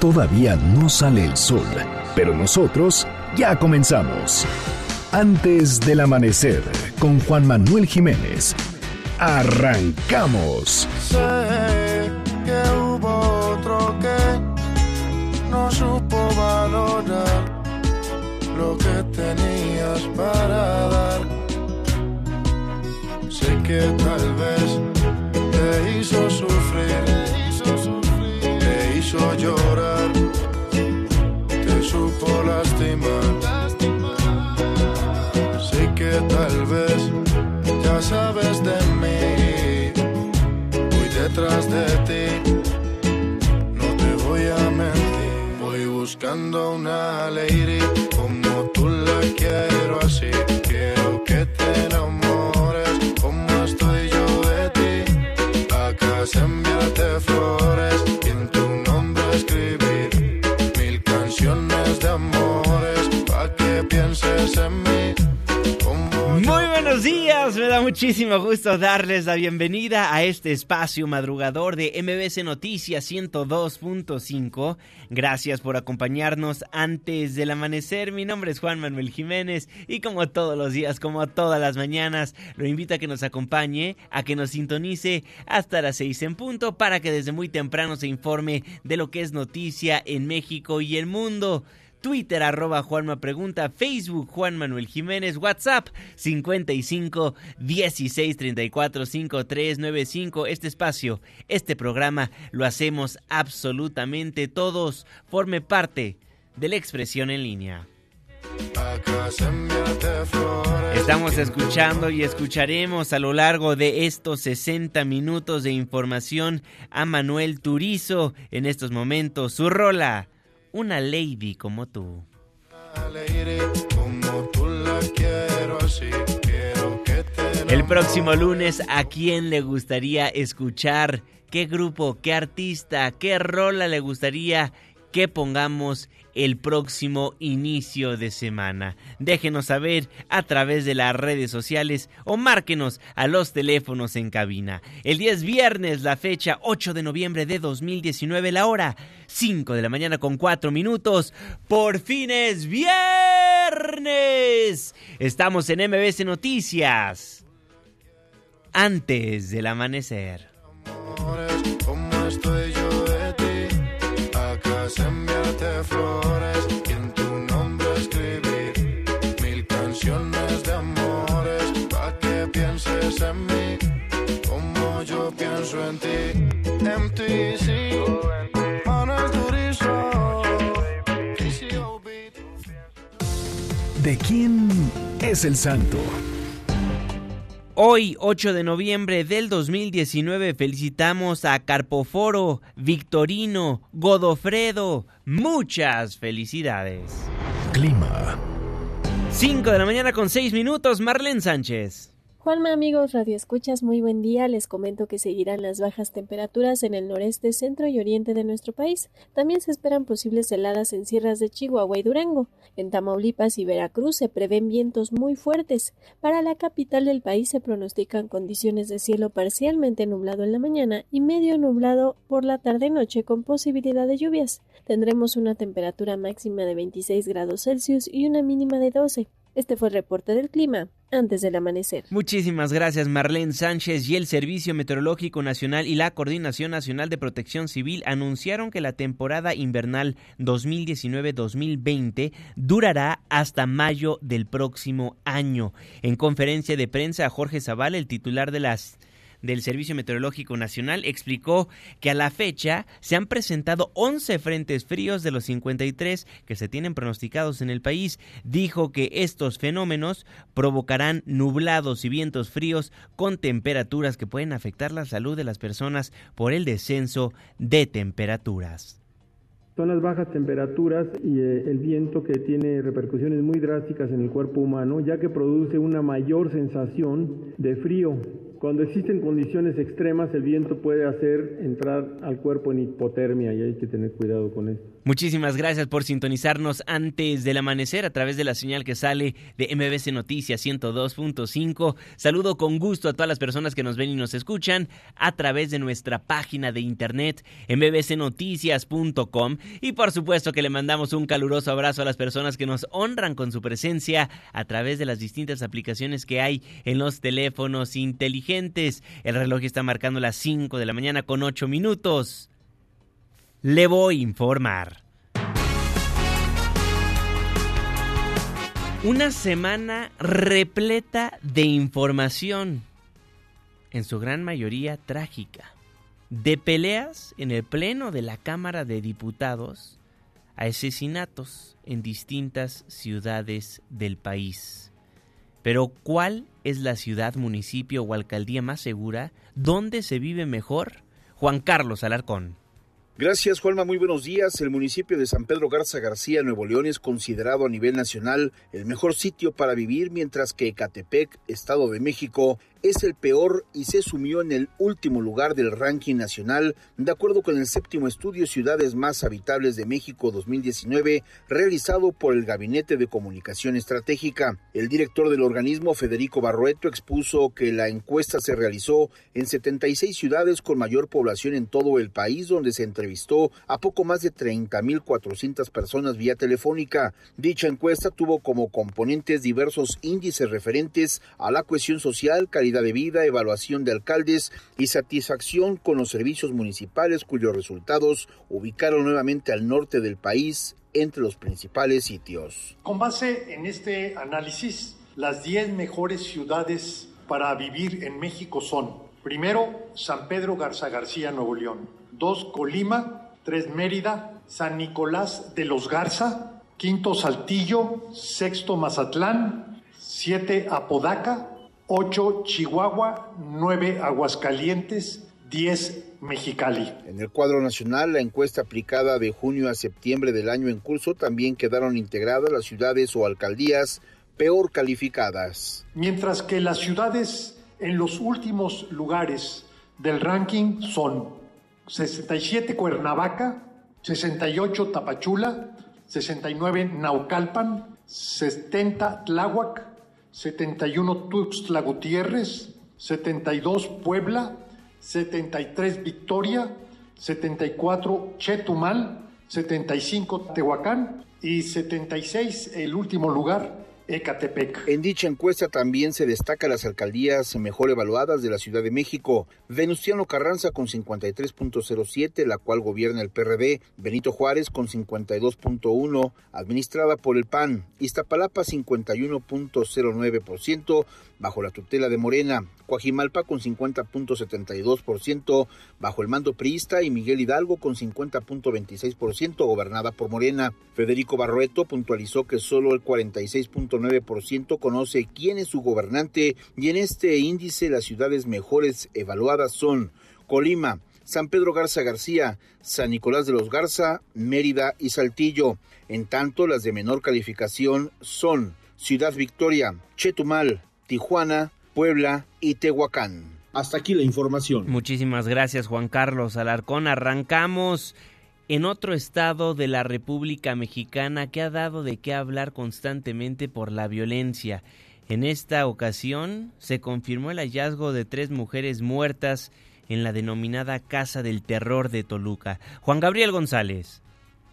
Todavía no sale el sol, pero nosotros ya comenzamos. Antes del amanecer, con Juan Manuel Jiménez. Arrancamos. Sé que hubo otro que no supo valorar lo que tenías para dar. Sé que tal vez te hizo sufrir, hizo llorar, te supo lastimar. Sé que tal vez ya sabes de mí, voy detrás de ti, no te voy a mentir, voy buscando una lady como tú la quiero así, quiero que te enamores como estoy yo de ti, acá enviarte muchísimo gusto darles la bienvenida a este espacio madrugador de MBC Noticias 102.5. Gracias por acompañarnos antes del amanecer. Mi nombre es Juan Manuel Jiménez y como todos los días, como todas las mañanas, lo invito a que nos acompañe, a que nos sintonice hasta las 6 en punto para que desde muy temprano se informe de lo que es noticia en México y el mundo. Twitter arroba Juanma Pregunta, Facebook Juan Manuel Jiménez, WhatsApp 55 16 34 53 95. Este espacio, este programa lo hacemos absolutamente todos. Forme parte de la expresión en línea. Estamos escuchando y escucharemos a lo largo de estos 60 minutos de información a Manuel Turizo. En estos momentos, su rola, una lady como tú. El próximo lunes, ¿a quién le gustaría escuchar? ¿Qué grupo, qué artista, qué rola le gustaría que pongamos el próximo inicio de semana? Déjenos saber a través de las redes sociales o márquenos a los teléfonos en cabina. El día es viernes, la fecha 8 de noviembre de 2019, la hora 5 de la mañana con 4 minutos. Por fin es viernes. Estamos en MBC Noticias antes del amanecer. amores, como estoy enviarte flores y en tu nombre escribir mil canciones de amores pa' que pienses en mí, como yo pienso en ti, MTC, Manuel Turizo. ¿De quién es el santo? Hoy, 8 de noviembre del 2019, felicitamos a Carpoforo, Victorino, Godofredo. Muchas felicidades. Clima. 5 de la mañana con 6 minutos, Marlene Sánchez. Juanma, amigos radioescuchas, muy buen día. Les comento que seguirán las bajas temperaturas en el noreste, centro y oriente de nuestro país. También se esperan posibles heladas en sierras de Chihuahua y Durango. En Tamaulipas y Veracruz se prevén vientos muy fuertes. Para la capital del país se pronostican condiciones de cielo parcialmente nublado en la mañana y medio nublado por la tarde-noche con posibilidad de lluvias. Tendremos una temperatura máxima de 26 grados Celsius y una mínima de 12. Este fue el reporte del clima antes del amanecer. Muchísimas gracias Marlene Sánchez y el Servicio Meteorológico Nacional y la Coordinación Nacional de Protección Civil anunciaron que la temporada invernal 2019-2020 durará hasta mayo del próximo año. En conferencia de prensa, Jorge Zaval, el titular de las del Servicio Meteorológico Nacional explicó que a la fecha se han presentado 11 frentes fríos de los 53 que se tienen pronosticados en el país. Dijo que estos fenómenos provocarán nublados y vientos fríos con temperaturas que pueden afectar la salud de las personas por el descenso de temperaturas. Son las bajas temperaturas y eh, el viento que tiene repercusiones muy drásticas en el cuerpo humano, ya que produce una mayor sensación de frío Cuando existen condiciones extremas, el viento puede hacer entrar al cuerpo en hipotermia y hay que tener cuidado con esto. Muchísimas gracias por sintonizarnos antes del amanecer a través de la señal que sale de MBC Noticias 102.5. Saludo con gusto a todas las personas que nos ven y nos escuchan a través de nuestra página de internet mbcnoticias.com y por supuesto que le mandamos un caluroso abrazo a las personas que nos honran con su presencia a través de las distintas aplicaciones que hay en los teléfonos inteligentes. El reloj está marcando las 5 de la mañana con 8 minutos le voy a informar. Una semana repleta de información, en su gran mayoría trágica, de peleas en el Pleno de la Cámara de Diputados a asesinatos en distintas ciudades del país. Pero ¿cuál es la ciudad, municipio o alcaldía más segura? ¿Dónde se vive mejor? Juan Carlos Alarcón. Gracias, Juanma. Muy buenos días. El municipio de San Pedro Garza García, Nuevo León, es considerado a nivel nacional el mejor sitio para vivir, mientras que Ecatepec, Estado de México, es el peor y se sumió en el último lugar del ranking nacional, de acuerdo con el séptimo estudio Ciudades más habitables de México 2019, realizado por el Gabinete de Comunicación Estratégica. El director del organismo, Federico Barrueto, expuso que la encuesta se realizó en 76 ciudades con mayor población en todo el país, donde se entrevistó a poco más de 30.400 personas vía telefónica. Dicha encuesta tuvo como componentes diversos índices referentes a la cohesión social, calidad de vida, evaluación de alcaldes y satisfacción con los servicios municipales cuyos resultados ubicaron nuevamente al norte del país entre los principales sitios. Con base en este análisis, las 10 mejores ciudades para vivir en México son, primero, San Pedro Garza García, Nuevo León, dos, Colima, tres, Mérida, San Nicolás de los Garza, quinto, Saltillo, sexto, Mazatlán, siete, Apodaca, 8 Chihuahua, 9 Aguascalientes, 10 Mexicali. En el cuadro nacional, la encuesta aplicada de junio a septiembre del año en curso también quedaron integradas las ciudades o alcaldías peor calificadas. Mientras que las ciudades en los últimos lugares del ranking son 67 Cuernavaca, 68 Tapachula, 69 Naucalpan, 70 Tláhuac, 71 Tuxtla Gutiérrez, 72 Puebla, 73 Victoria, 74 Chetumal, 75 Tehuacán y 76 el último lugar Ecatepec. En dicha encuesta también se destaca las alcaldías mejor evaluadas de la Ciudad de México. Venustiano Carranza con 53.07, la cual gobierna el PRD. Benito Juárez con 52.1, administrada por el PAN. Iztapalapa 51.09%, bajo la tutela de Morena. Coajimalpa con 50.72% bajo el mando priista y Miguel Hidalgo con 50.26% gobernada por Morena. Federico Barrueto puntualizó que solo el 46.9% conoce quién es su gobernante y en este índice las ciudades mejores evaluadas son Colima, San Pedro Garza García, San Nicolás de los Garza, Mérida y Saltillo. En tanto, las de menor calificación son Ciudad Victoria, Chetumal, Tijuana, Puebla y Tehuacán. Hasta aquí la información. Muchísimas gracias Juan Carlos Alarcón. Arrancamos en otro estado de la República Mexicana que ha dado de qué hablar constantemente por la violencia. En esta ocasión se confirmó el hallazgo de tres mujeres muertas en la denominada Casa del Terror de Toluca. Juan Gabriel González.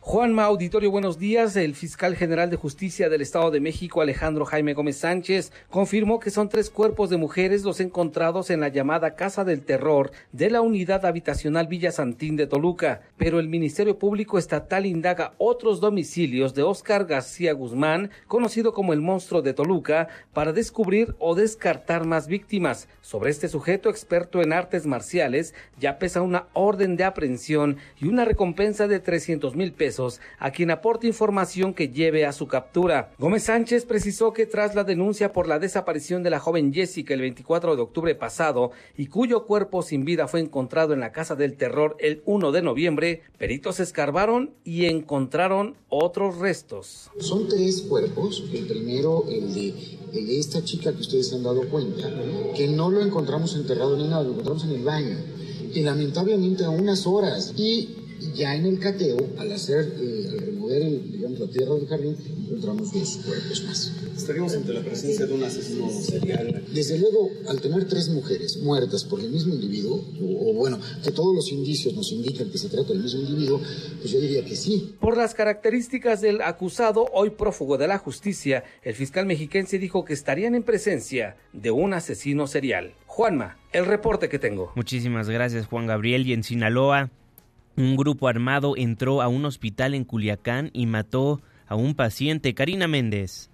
Juanma Auditorio, buenos días. El fiscal general de justicia del Estado de México, Alejandro Jaime Gómez Sánchez, confirmó que son tres cuerpos de mujeres los encontrados en la llamada Casa del Terror de la unidad habitacional Villa Santín de Toluca. Pero el Ministerio Público Estatal indaga otros domicilios de Óscar García Guzmán, conocido como el monstruo de Toluca, para descubrir o descartar más víctimas. Sobre este sujeto experto en artes marciales, ya pesa una orden de aprehensión y una recompensa de 300 mil pesos a quien aporte información que lleve a su captura. Gómez Sánchez precisó que tras la denuncia por la desaparición de la joven Jessica el 24 de octubre pasado y cuyo cuerpo sin vida fue encontrado en la Casa del Terror el 1 de noviembre, peritos escarbaron y encontraron otros restos. Son tres cuerpos. El primero, el de, esta chica que ustedes han dado cuenta, que no lo encontramos enterrado ni nada, lo encontramos en el baño y lamentablemente a unas horas. Y ya en el cateo, al hacer, eh, al remover el, digamos, la tierra del jardín, encontramos dos cuerpos más. ¿Estaríamos ante la presencia de un asesino serial? Desde luego, al tener tres mujeres muertas por el mismo individuo, o, o, bueno, que todos los indicios nos indican que se trata del mismo individuo, pues yo diría que sí. Por las características del acusado, hoy prófugo de la justicia, el fiscal mexiquense dijo que estarían en presencia de un asesino serial. Juanma, el reporte que tengo. Muchísimas gracias, Juan Gabriel. Y en Sinaloa, un grupo armado entró a un hospital en Culiacán y mató a un paciente. Karina Méndez.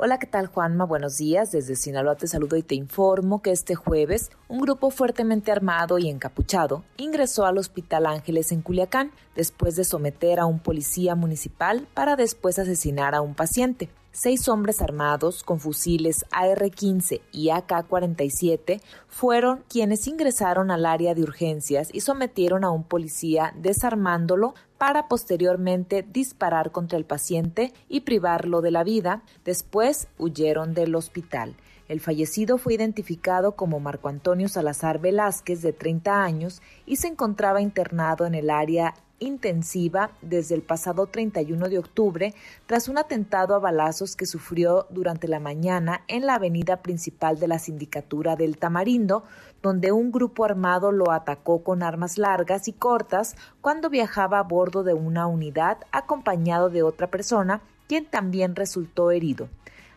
Hola, ¿qué tal Juanma? Buenos días. Desde Sinaloa te saludo y te informo que este jueves un grupo fuertemente armado y encapuchado ingresó al Hospital Ángeles en Culiacán después de someter a un policía municipal para después asesinar a un paciente. Seis hombres armados con fusiles AR-15 y AK-47 fueron quienes ingresaron al área de urgencias y sometieron a un policía desarmándolo para posteriormente disparar contra el paciente y privarlo de la vida. Después huyeron del hospital. El fallecido fue identificado como Marco Antonio Salazar Velázquez, de 30 años, y se encontraba internado en el área intensiva desde el pasado 31 de octubre tras un atentado a balazos que sufrió durante la mañana en la avenida principal de la sindicatura del Tamarindo, donde un grupo armado lo atacó con armas largas y cortas cuando viajaba a bordo de una unidad acompañado de otra persona, quien también resultó herido.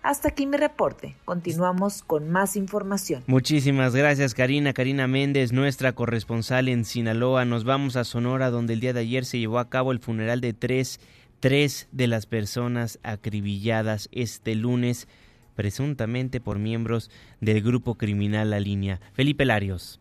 Hasta aquí mi reporte. Continuamos con más información. Muchísimas gracias Karina. Karina Méndez, nuestra corresponsal en Sinaloa. Nos vamos a Sonora, donde el día de ayer se llevó a cabo el funeral de tres, tres de las personas acribilladas este lunes, presuntamente por miembros del grupo criminal La Línea. Felipe Larios.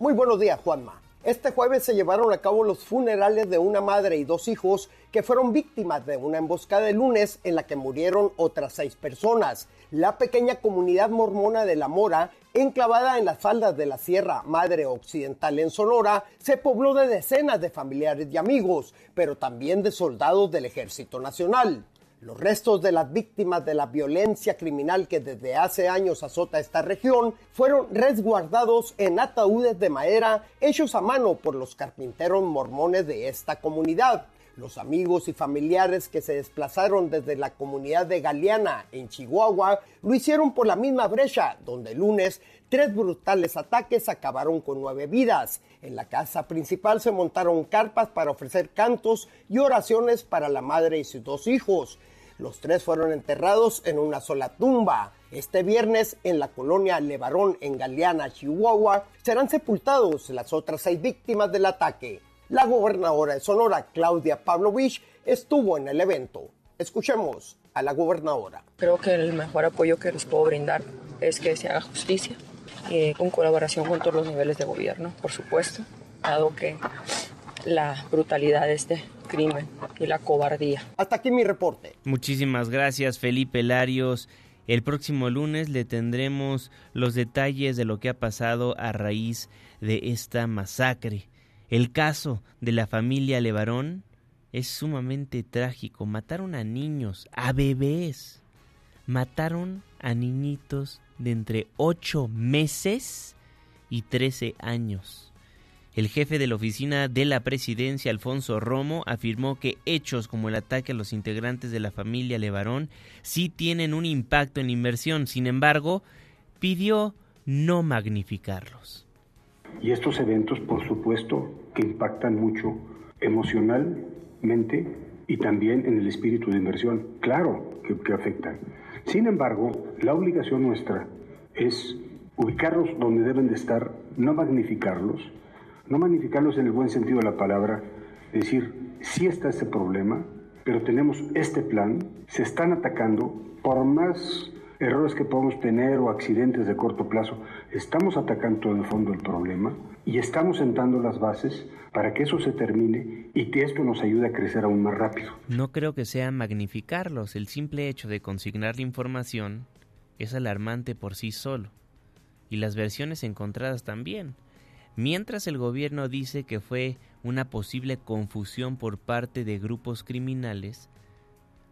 Muy buenos días, Juanma. Este jueves se llevaron a cabo los funerales de una madre y dos hijos que fueron víctimas de una emboscada el lunes en la que murieron otras seis personas. La pequeña comunidad mormona de La Mora, enclavada en las faldas de la Sierra Madre Occidental en Sonora, se pobló de decenas de familiares y amigos, pero también de soldados del Ejército Nacional. Los restos de las víctimas de la violencia criminal que desde hace años azota esta región fueron resguardados en ataúdes de madera hechos a mano por los carpinteros mormones de esta comunidad. Los amigos y familiares que se desplazaron desde la comunidad de Galeana en Chihuahua lo hicieron por la misma brecha, donde el lunes tres brutales ataques acabaron con nueve vidas. En la casa principal se montaron carpas para ofrecer cantos y oraciones para la madre y sus dos hijos. Los tres fueron enterrados en una sola tumba. Este viernes, en la colonia Levarón, en Galeana, Chihuahua, serán sepultados las otras seis víctimas del ataque. La gobernadora de Sonora, Claudia Pavlovich, estuvo en el evento. Escuchemos a la gobernadora. Creo que el mejor apoyo que les puedo brindar es que se haga justicia, eh, con colaboración con todos los niveles de gobierno, por supuesto, dado que la brutalidad de este crimen y la cobardía. Hasta aquí mi reporte. Muchísimas gracias Felipe Larios. El próximo lunes le tendremos los detalles de lo que ha pasado a raíz de esta masacre. El caso de la familia Levarón es sumamente trágico. Mataron a niños, a bebés. Mataron a niñitos de entre 8 meses y 13 años. El jefe de la oficina de la presidencia, Alfonso Romo, afirmó que hechos como el ataque a los integrantes de la familia Levarón sí tienen un impacto en inversión. Sin embargo, pidió no magnificarlos. Y estos eventos, por supuesto, que impactan mucho emocionalmente y también en el espíritu de inversión. Claro que, afectan. Sin embargo, la obligación nuestra es ubicarlos donde deben de estar, no magnificarlos, no magnificarlos en el buen sentido de la palabra, decir, sí está este problema, pero tenemos este plan, se están atacando, por más errores que podemos tener o accidentes de corto plazo. Estamos atacando el fondo el problema y estamos sentando las bases para que eso se termine y que esto nos ayude a crecer aún más rápido. No creo que sea magnificarlos. El simple hecho de consignar la información es alarmante por sí solo. Y las versiones encontradas también. Mientras el gobierno dice que fue una posible confusión por parte de grupos criminales,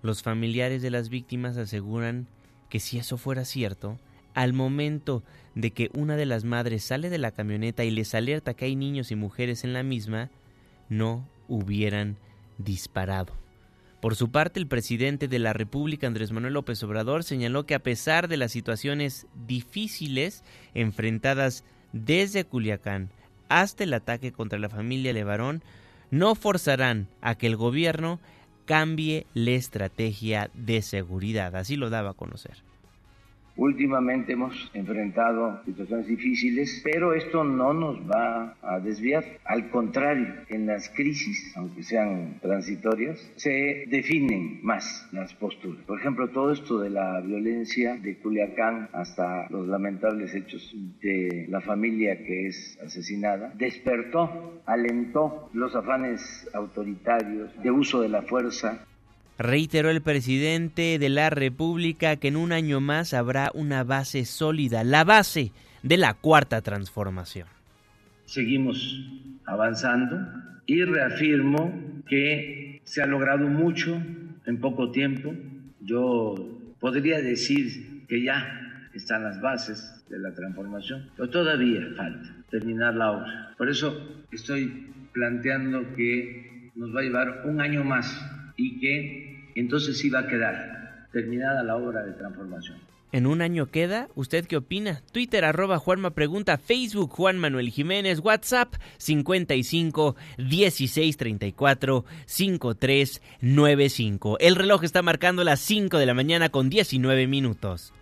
los familiares de las víctimas aseguran que si eso fuera cierto, al momento de que una de las madres sale de la camioneta y les alerta que hay niños y mujeres en la misma, no hubieran disparado. Por su parte, el presidente de la República, Andrés Manuel López Obrador, señaló que a pesar de las situaciones difíciles enfrentadas desde Culiacán hasta el ataque contra la familia Levarón, no forzarán a que el gobierno cambie la estrategia de seguridad. Así lo daba a conocer. Últimamente hemos enfrentado situaciones difíciles, pero esto no nos va a desviar. Al contrario, en las crisis, aunque sean transitorias, se definen más las posturas. Por ejemplo, todo esto de la violencia de Culiacán hasta los lamentables hechos de la familia que es asesinada, despertó, alentó los afanes autoritarios de uso de la fuerza Reiteró el presidente de la República que en un año más habrá una base sólida, la base de la cuarta transformación. Seguimos avanzando y reafirmo que se ha logrado mucho en poco tiempo. Yo podría decir que ya están las bases de la transformación, pero todavía falta terminar la obra. Por eso estoy planteando que nos va a llevar un año más y que entonces sí va a quedar terminada la obra de transformación. ¿En un año queda? ¿Usted qué opina? Twitter arroba Juanma Pregunta, Facebook Juan Manuel Jiménez, WhatsApp 55 16 34 53 95. El reloj está marcando las 5 de la mañana con 19 minutos.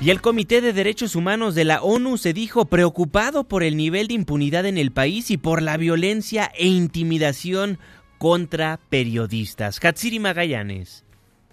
Y el Comité de Derechos Humanos de la ONU se dijo preocupado por el nivel de impunidad en el país y por la violencia e intimidación contra periodistas. Hatsiri Magallanes.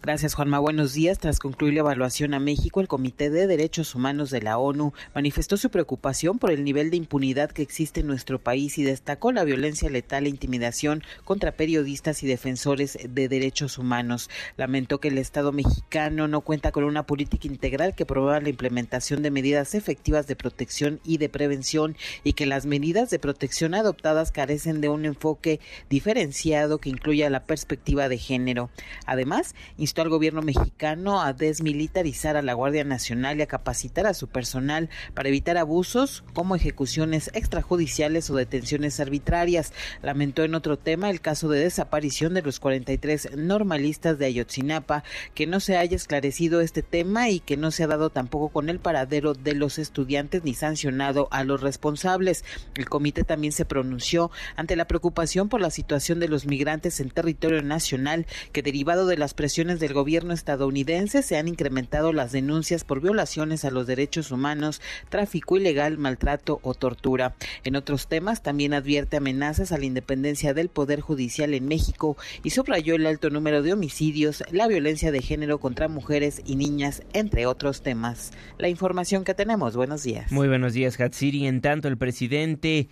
Gracias, Juanma. Buenos días. Tras concluir la evaluación a México, el Comité de Derechos Humanos de la ONU manifestó su preocupación por el nivel de impunidad que existe en nuestro país y destacó la violencia letal e intimidación contra periodistas y defensores de derechos humanos. Lamentó que el Estado mexicano no cuenta con una política integral que promueva la implementación de medidas efectivas de protección y de prevención y que las medidas de protección adoptadas carecen de un enfoque diferenciado que incluya la perspectiva de género. Además, al gobierno mexicano a desmilitarizar a la Guardia Nacional y a capacitar a su personal para evitar abusos como ejecuciones extrajudiciales o detenciones arbitrarias. Lamentó en otro tema el caso de desaparición de los 43 normalistas de Ayotzinapa, que no se haya esclarecido este tema y que no se ha dado tampoco con el paradero de los estudiantes ni sancionado a los responsables. El comité también se pronunció ante la preocupación por la situación de los migrantes en territorio nacional que derivado de las presiones del gobierno estadounidense se han incrementado las denuncias por violaciones a los derechos humanos, tráfico ilegal, maltrato o tortura. En otros temas también advierte amenazas a la independencia del Poder Judicial en México y subrayó el alto número de homicidios, la violencia de género contra mujeres y niñas, entre otros temas. La información que tenemos. Buenos días. Muy buenos días, Hatsiri. En tanto, el presidente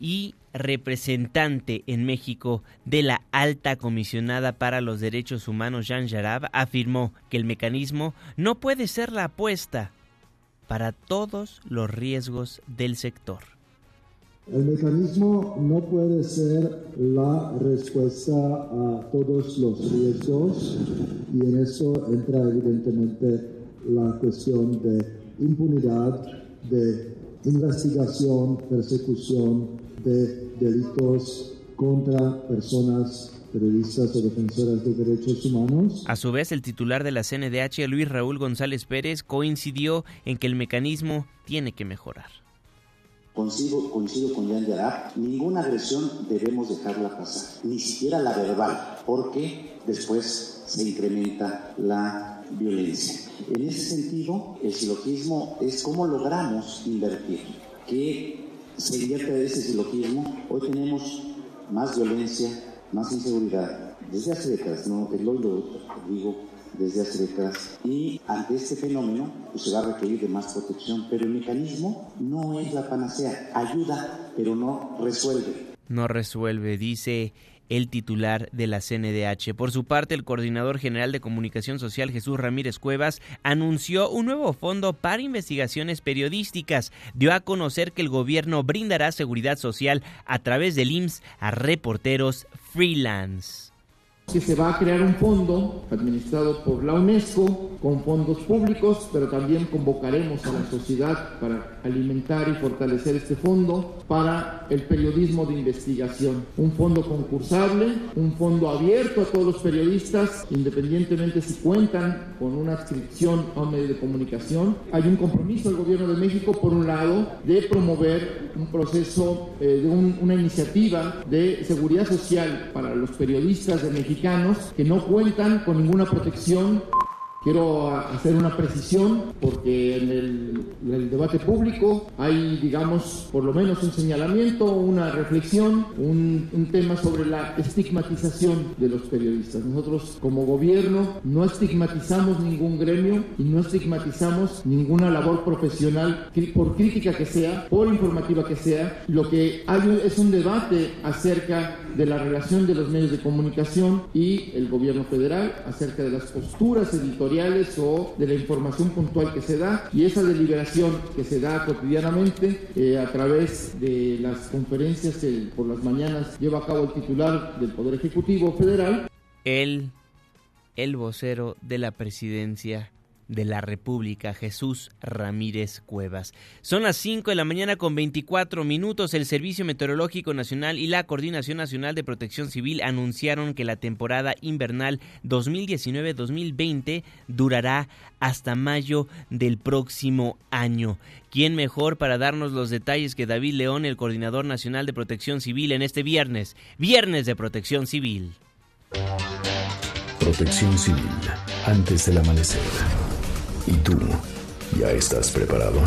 y representante en México de la alta comisionada para los derechos humanos, Jean Jarab, afirmó que el mecanismo no puede ser la apuesta para todos los riesgos del sector. El mecanismo no puede ser la respuesta a todos los riesgos y en eso entra evidentemente la cuestión de impunidad, de investigación, persecución, de delitos contra personas periodistas o defensoras de derechos humanos. A su vez, el titular de la CNDH, Luis Raúl González Pérez, coincidió en que el mecanismo tiene que mejorar. Coincido, coincido con Jan Yarab, ninguna agresión debemos dejarla pasar, ni siquiera la verbal, porque después se incrementa la violencia. En ese sentido, el silogismo es cómo logramos invertir, que se invierte de ese silogismo, hoy tenemos más violencia, más inseguridad. Desde hace décadas, no, el lo digo desde hace décadas y ante este fenómeno pues, se va a requerir de más protección, pero el mecanismo no es la panacea, ayuda, pero no resuelve. No resuelve, dice el titular de la CNDH. Por su parte, el coordinador general de comunicación social Jesús Ramírez Cuevas anunció un nuevo fondo para investigaciones periodísticas. Dio a conocer que el gobierno brindará seguridad social a través del IMSS a reporteros freelance que se va a crear un fondo administrado por la UNESCO con fondos públicos, pero también convocaremos a la sociedad para alimentar y fortalecer este fondo para el periodismo de investigación. Un fondo concursable, un fondo abierto a todos los periodistas, independientemente si cuentan con una adscripción a un medio de comunicación. Hay un compromiso del Gobierno de México, por un lado, de promover un proceso, eh, de una iniciativa de seguridad social para los periodistas de México que no cuentan con ninguna protección Quiero hacer una precisión porque en el, debate público hay, digamos, por lo menos un señalamiento, una reflexión, un, un, tema sobre la estigmatización de los periodistas. Nosotros como gobierno no estigmatizamos ningún gremio y no estigmatizamos ninguna labor profesional, por crítica que sea, por informativa que sea. Lo que hay es un debate acerca de la relación de los medios de comunicación y el gobierno federal, acerca de las posturas editoriales o de la información puntual que se da y esa deliberación que se da cotidianamente eh, a través de las conferencias que por las mañanas lleva a cabo el titular del Poder Ejecutivo Federal. El, el vocero de la presidencia de la República, Jesús Ramírez Cuevas. Son las 5 de la mañana con 24 minutos. El Servicio Meteorológico Nacional y la Coordinación Nacional de Protección Civil anunciaron que la temporada invernal 2019-2020 durará hasta mayo del próximo año. ¿Quién mejor para darnos los detalles que David León, el Coordinador Nacional de Protección Civil, en este viernes? Viernes de Protección Civil. Protección Civil, antes del amanecer. ¿Y tú? ¿Ya estás preparado?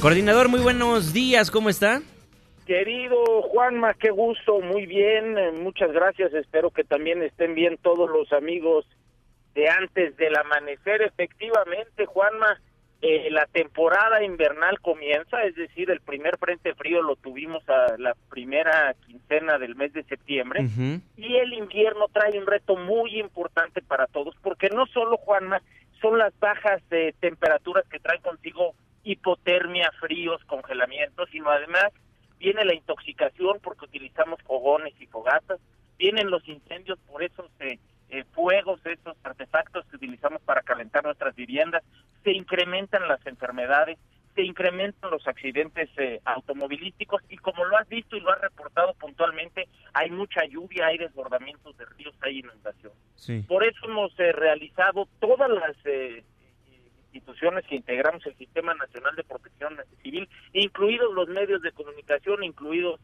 Coordinador, muy buenos días, ¿cómo está? Querido Juanma, qué gusto, muy bien, eh, muchas gracias, espero que también estén bien todos los amigos de antes del amanecer. Efectivamente, Juanma, eh, la temporada invernal comienza, es decir, el primer frente frío lo tuvimos a la primera quincena del mes de septiembre y el invierno trae un reto muy importante para todos porque no solo Juanma son las bajas de temperaturas que traen consigo hipotermia, fríos, congelamientos, sino además viene la intoxicación porque utilizamos fogones y fogatas, vienen los incendios por esos eh, eh, fuegos, esos artefactos que utilizamos para calentar nuestras viviendas, se incrementan las enfermedades, se incrementan los accidentes eh, automovilísticos y como lo has visto y lo has reportado puntualmente, hay mucha lluvia, hay desbordamientos de ríos, hay inundación. Por eso hemos eh, realizado todas las eh, instituciones que integramos el Sistema Nacional de Protección Civil, incluidos los medios de comunicación, incluidos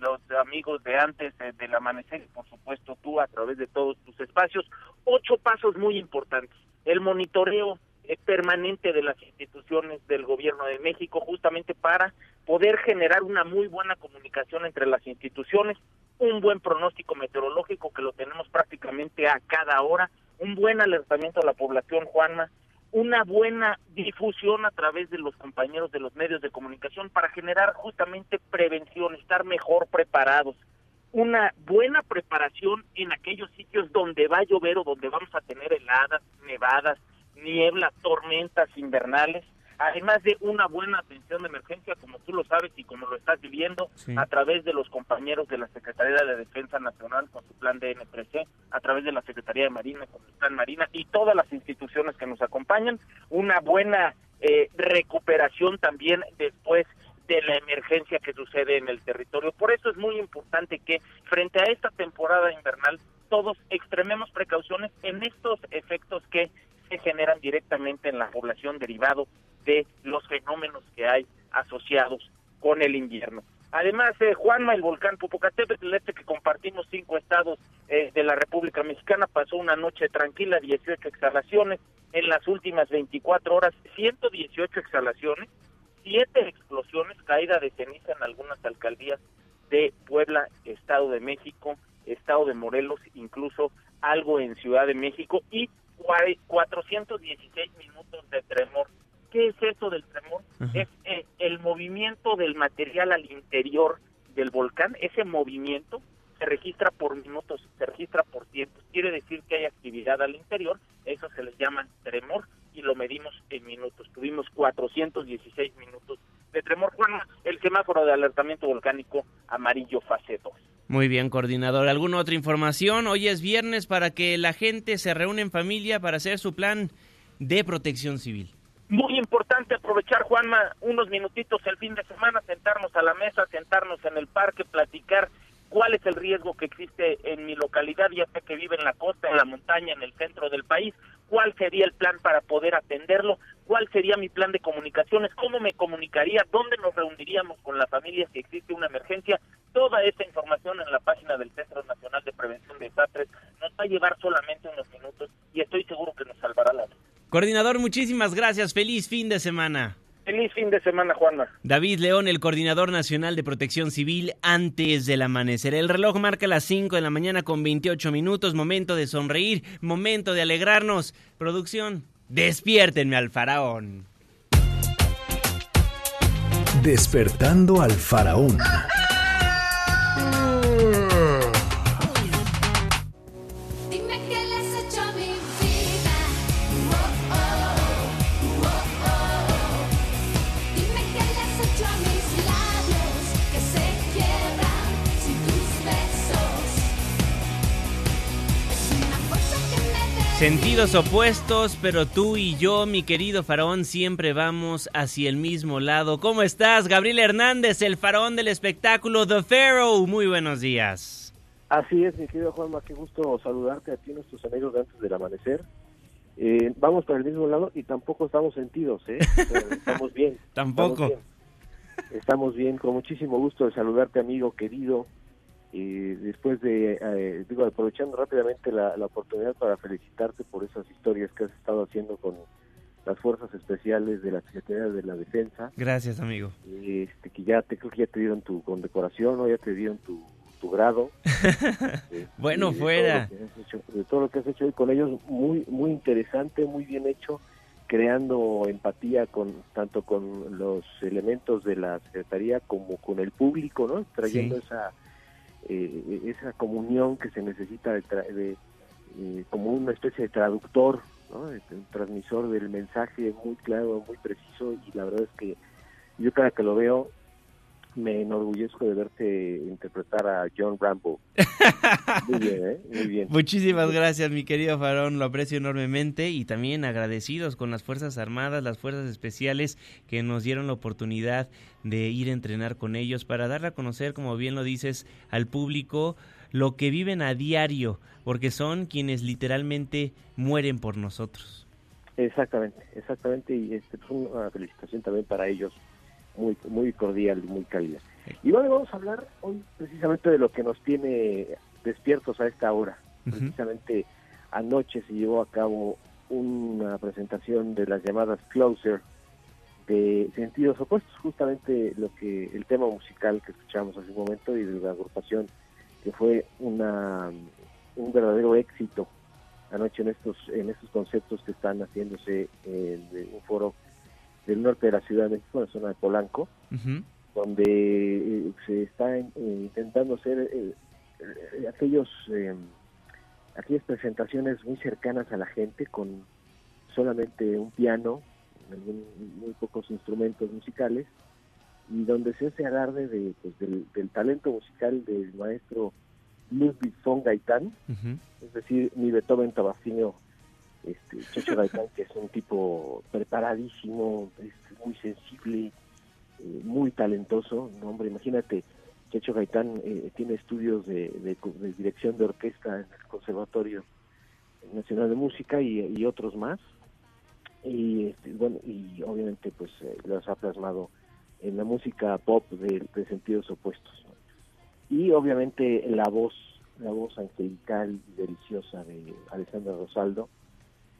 los amigos de antes del amanecer, por supuesto tú a través de todos tus espacios, ocho pasos muy importantes. El monitoreo permanente de las instituciones del gobierno de México justamente para poder generar una muy buena comunicación entre las instituciones, un buen pronóstico meteorológico que lo tenemos prácticamente a cada hora, un buen alertamiento a la población, Juanma, una buena difusión a través de los compañeros de los medios de comunicación para generar justamente prevención, estar mejor preparados, una buena preparación en aquellos sitios donde va a llover o donde vamos a tener heladas, nevadas, niebla, tormentas invernales, además de una buena atención de emergencia, como tú lo sabes y como lo estás viviendo, a través de los compañeros de la Secretaría de Defensa Nacional con su plan de N3C, a través de la Secretaría de Marina con su plan Marina y todas las instituciones que nos acompañan, una buena eh, recuperación también después de la emergencia que sucede en el territorio. Por eso es muy importante que frente a esta temporada invernal todos extrememos precauciones en estos efectos que generan directamente en la población derivado de los fenómenos que hay asociados con el invierno. Además, eh, Juanma, el volcán Popocatépetl, este que compartimos cinco estados eh, de la República Mexicana, pasó una noche tranquila, 18 exhalaciones. En las últimas 24 horas, 118 exhalaciones, siete explosiones, caída de ceniza en algunas alcaldías de Puebla, Estado de México, Estado de Morelos, incluso algo en Ciudad de México y 416 minutos de tremor. ¿Qué es eso del tremor? Es eh, el movimiento del material al interior del volcán. Ese movimiento se registra por minutos, se registra por tiempos. Quiere decir que hay actividad al interior. Eso se les llama tremor y lo medimos en minutos. Tuvimos 416 minutos de tremor. Bueno, el semáforo de alertamiento volcánico amarillo fase 2. Muy bien, coordinador. ¿Alguna otra información? Hoy es viernes para que la gente se reúne en familia para hacer su plan de protección civil. Muy importante aprovechar, Juanma, unos minutitos el fin de semana, sentarnos a la mesa, sentarnos en el parque, platicar cuál es el riesgo que existe en mi localidad, ya sea que vive en la costa, en la montaña, en el centro del país, cuál sería el plan para poder atenderlo, cuál sería mi plan de comunicaciones, cómo me comunicaría, dónde nos reuniríamos con la familia si existe una emergencia. Toda esta información en la página del Centro Nacional de Prevención de Desastres nos va a llevar solamente unos minutos y estoy seguro que nos salvará la vida. Coordinador, muchísimas gracias. Feliz fin de semana. Feliz fin de semana, Juana. David León, el coordinador nacional de protección civil, antes del amanecer. El reloj marca las 5 de la mañana con 28 minutos. Momento de sonreír, momento de alegrarnos. Producción, despiértenme al faraón. Despertando al faraón. Sentidos opuestos, pero tú y yo, mi querido faraón, siempre vamos hacia el mismo lado. ¿Cómo estás, Gabriel Hernández, el faraón del espectáculo The Pharaoh? Muy buenos días. Así es, mi querido Juanma, qué gusto saludarte a ti, nuestros amigos de antes del amanecer. Eh, vamos para el mismo lado y tampoco estamos sentidos, ¿eh? estamos bien. tampoco. Estamos bien. estamos bien, con muchísimo gusto de saludarte, amigo querido y después de, eh, digo, aprovechando rápidamente la, oportunidad para felicitarte por esas historias que has estado haciendo con las fuerzas especiales de la Secretaría de la Defensa. Gracias, amigo. Este, que ya te creo que ya te dieron tu condecoración o ya te dieron tu, tu grado. Este, bueno, fuera. de todo lo que has hecho hoy con ellos, muy muy interesante, muy bien hecho, creando empatía con tanto con los elementos de la Secretaría como con el público, ¿no? Trayendo esa eh, esa comunión que se necesita de, eh, como una especie de traductor, un transmisor del mensaje muy claro, muy preciso y la verdad es que yo cada que lo veo me enorgullezco de verte interpretar a John Rambo. Muy bien, ¿eh? Muy bien. Muchísimas gracias, mi querido Farón, lo aprecio enormemente y también agradecidos con las Fuerzas Armadas, las Fuerzas Especiales que nos dieron la oportunidad de ir a entrenar con ellos para dar a conocer, como bien lo dices, al público lo que viven a diario, porque son quienes literalmente mueren por nosotros. Exactamente, exactamente, y este, es una felicitación también para ellos muy, muy cordial y muy cálida. Y bueno, vamos a hablar hoy precisamente de lo que nos tiene despiertos a esta hora. Precisamente anoche se llevó a cabo una presentación de las llamadas Closer de sentidos opuestos, justamente lo que el tema musical que escuchamos hace un momento y de la agrupación que fue una un verdadero éxito anoche en estos en estos conceptos que están haciéndose en un foro del norte de la Ciudad de México, en la zona de Polanco, donde eh, se está eh, intentando hacer eh, aquellos aquellas presentaciones muy cercanas a la gente con solamente un piano, muy pocos instrumentos musicales y donde se hace alarde de, pues, del, talento musical del maestro Ludwig von Gaitán, es decir, mi Beethoven Tabasino este, Checho Gaitán, que es un tipo preparadísimo, muy sensible, eh, muy talentoso, no, hombre, imagínate, Checho Gaitán eh, tiene estudios de, dirección de orquesta en el Conservatorio Nacional de Música y, otros más, y este, bueno, y obviamente pues eh, los ha plasmado en la música pop de, sentidos opuestos. Y obviamente la voz, la voz angelical y deliciosa de Alessandra Rosaldo,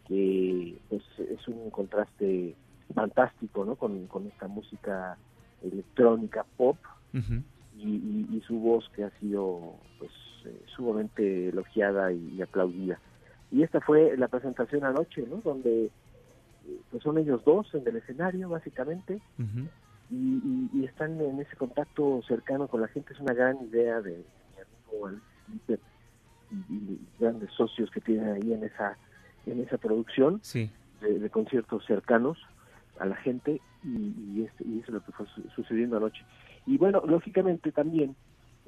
que pues es un contraste fantástico ¿no? con, esta música electrónica pop y, su voz que ha sido pues eh, sumamente elogiada y, aplaudida y esta fue la presentación anoche, ¿no? Donde pues son ellos dos en el escenario, básicamente, y, están en ese contacto cercano con la gente. Es una gran idea de mi amigo Alex y, grandes socios que tienen ahí en esa en esa producción de, conciertos cercanos a la gente y, este, y eso es lo que fue sucediendo anoche. Y bueno, lógicamente también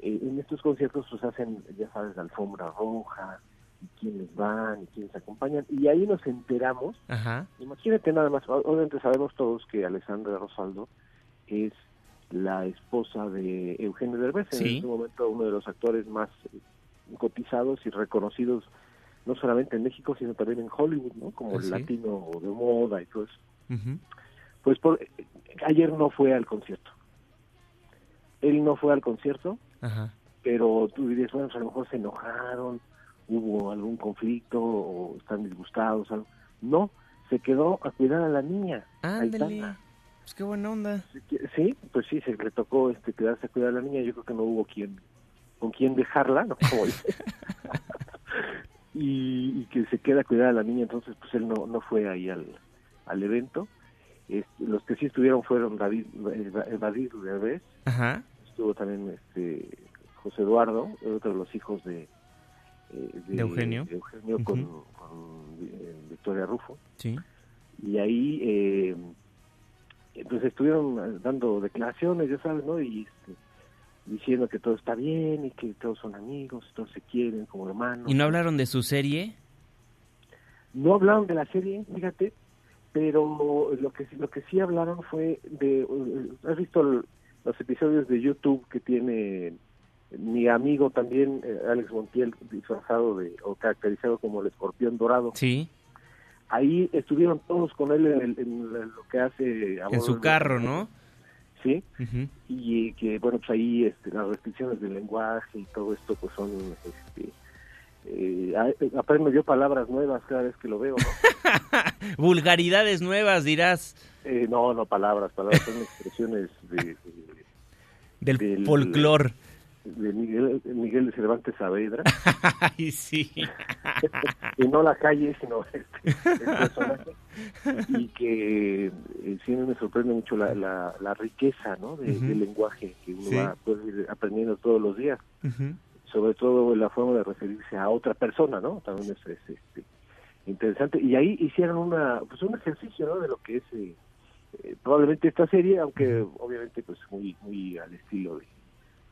eh, en estos conciertos pues hacen, ya sabes, la alfombra roja, y quiénes van, y quiénes acompañan, y ahí nos enteramos, imagínate nada más, obviamente sabemos todos que Alessandra Rosaldo es la esposa de Eugenio Derbez, en este momento uno de los actores más cotizados y reconocidos no solamente en México, sino también en Hollywood, ¿no? Como el latino de moda y todo eso. Pues por, ayer no fue al concierto. Él no fue al concierto, pero tú dirías, bueno, pues a lo mejor se enojaron, hubo algún conflicto o están disgustados. No, se quedó a cuidar a la niña. Ándale. Pues qué buena onda. Sí, pues sí, se le tocó este quedarse a cuidar a la niña. Yo creo que no hubo quien con quien dejarla, ¿no? y, que se queda a cuidar a la niña, entonces pues él no, no fue ahí al, al evento. Este, los que sí estuvieron fueron David, David Ajá. estuvo también este José Eduardo, otro de los hijos de, eh, de, Eugenio, Eugenio con, eh, Victoria Rufo. Sí. Y ahí, eh, entonces estuvieron dando declaraciones, ya sabes, ¿no? Y este, diciendo que todo está bien y que todos son amigos, todos se quieren como hermanos. ¿Y no hablaron de su serie? No hablaron de la serie, fíjate, pero lo que lo que sí hablaron fue de ¿has visto los episodios de YouTube que tiene mi amigo también eh, Alex Montiel disfrazado de o caracterizado como el escorpión dorado? Sí. Ahí estuvieron todos con él en, lo que hace en su carro, ¿no? ¿Sí? Y que, bueno, pues ahí este, las restricciones del lenguaje y todo esto, pues son, este, eh, aprendo yo palabras nuevas cada vez que lo veo, ¿no? Vulgaridades nuevas, dirás. Eh, no, no palabras, palabras son expresiones de, del, folclore de Miguel, Miguel de Cervantes Saavedra. Ay, sí. y no la calle, sino este, el personaje. Y que eh, sí me sorprende mucho la, la, riqueza ¿no? De, del lenguaje que uno va puede ir aprendiendo todos los días. Sobre todo la forma de referirse a otra persona, ¿no? También es, este, interesante. Y ahí hicieron una, pues un ejercicio ¿no? de lo que es eh, eh, probablemente esta serie, aunque obviamente pues muy, muy al estilo de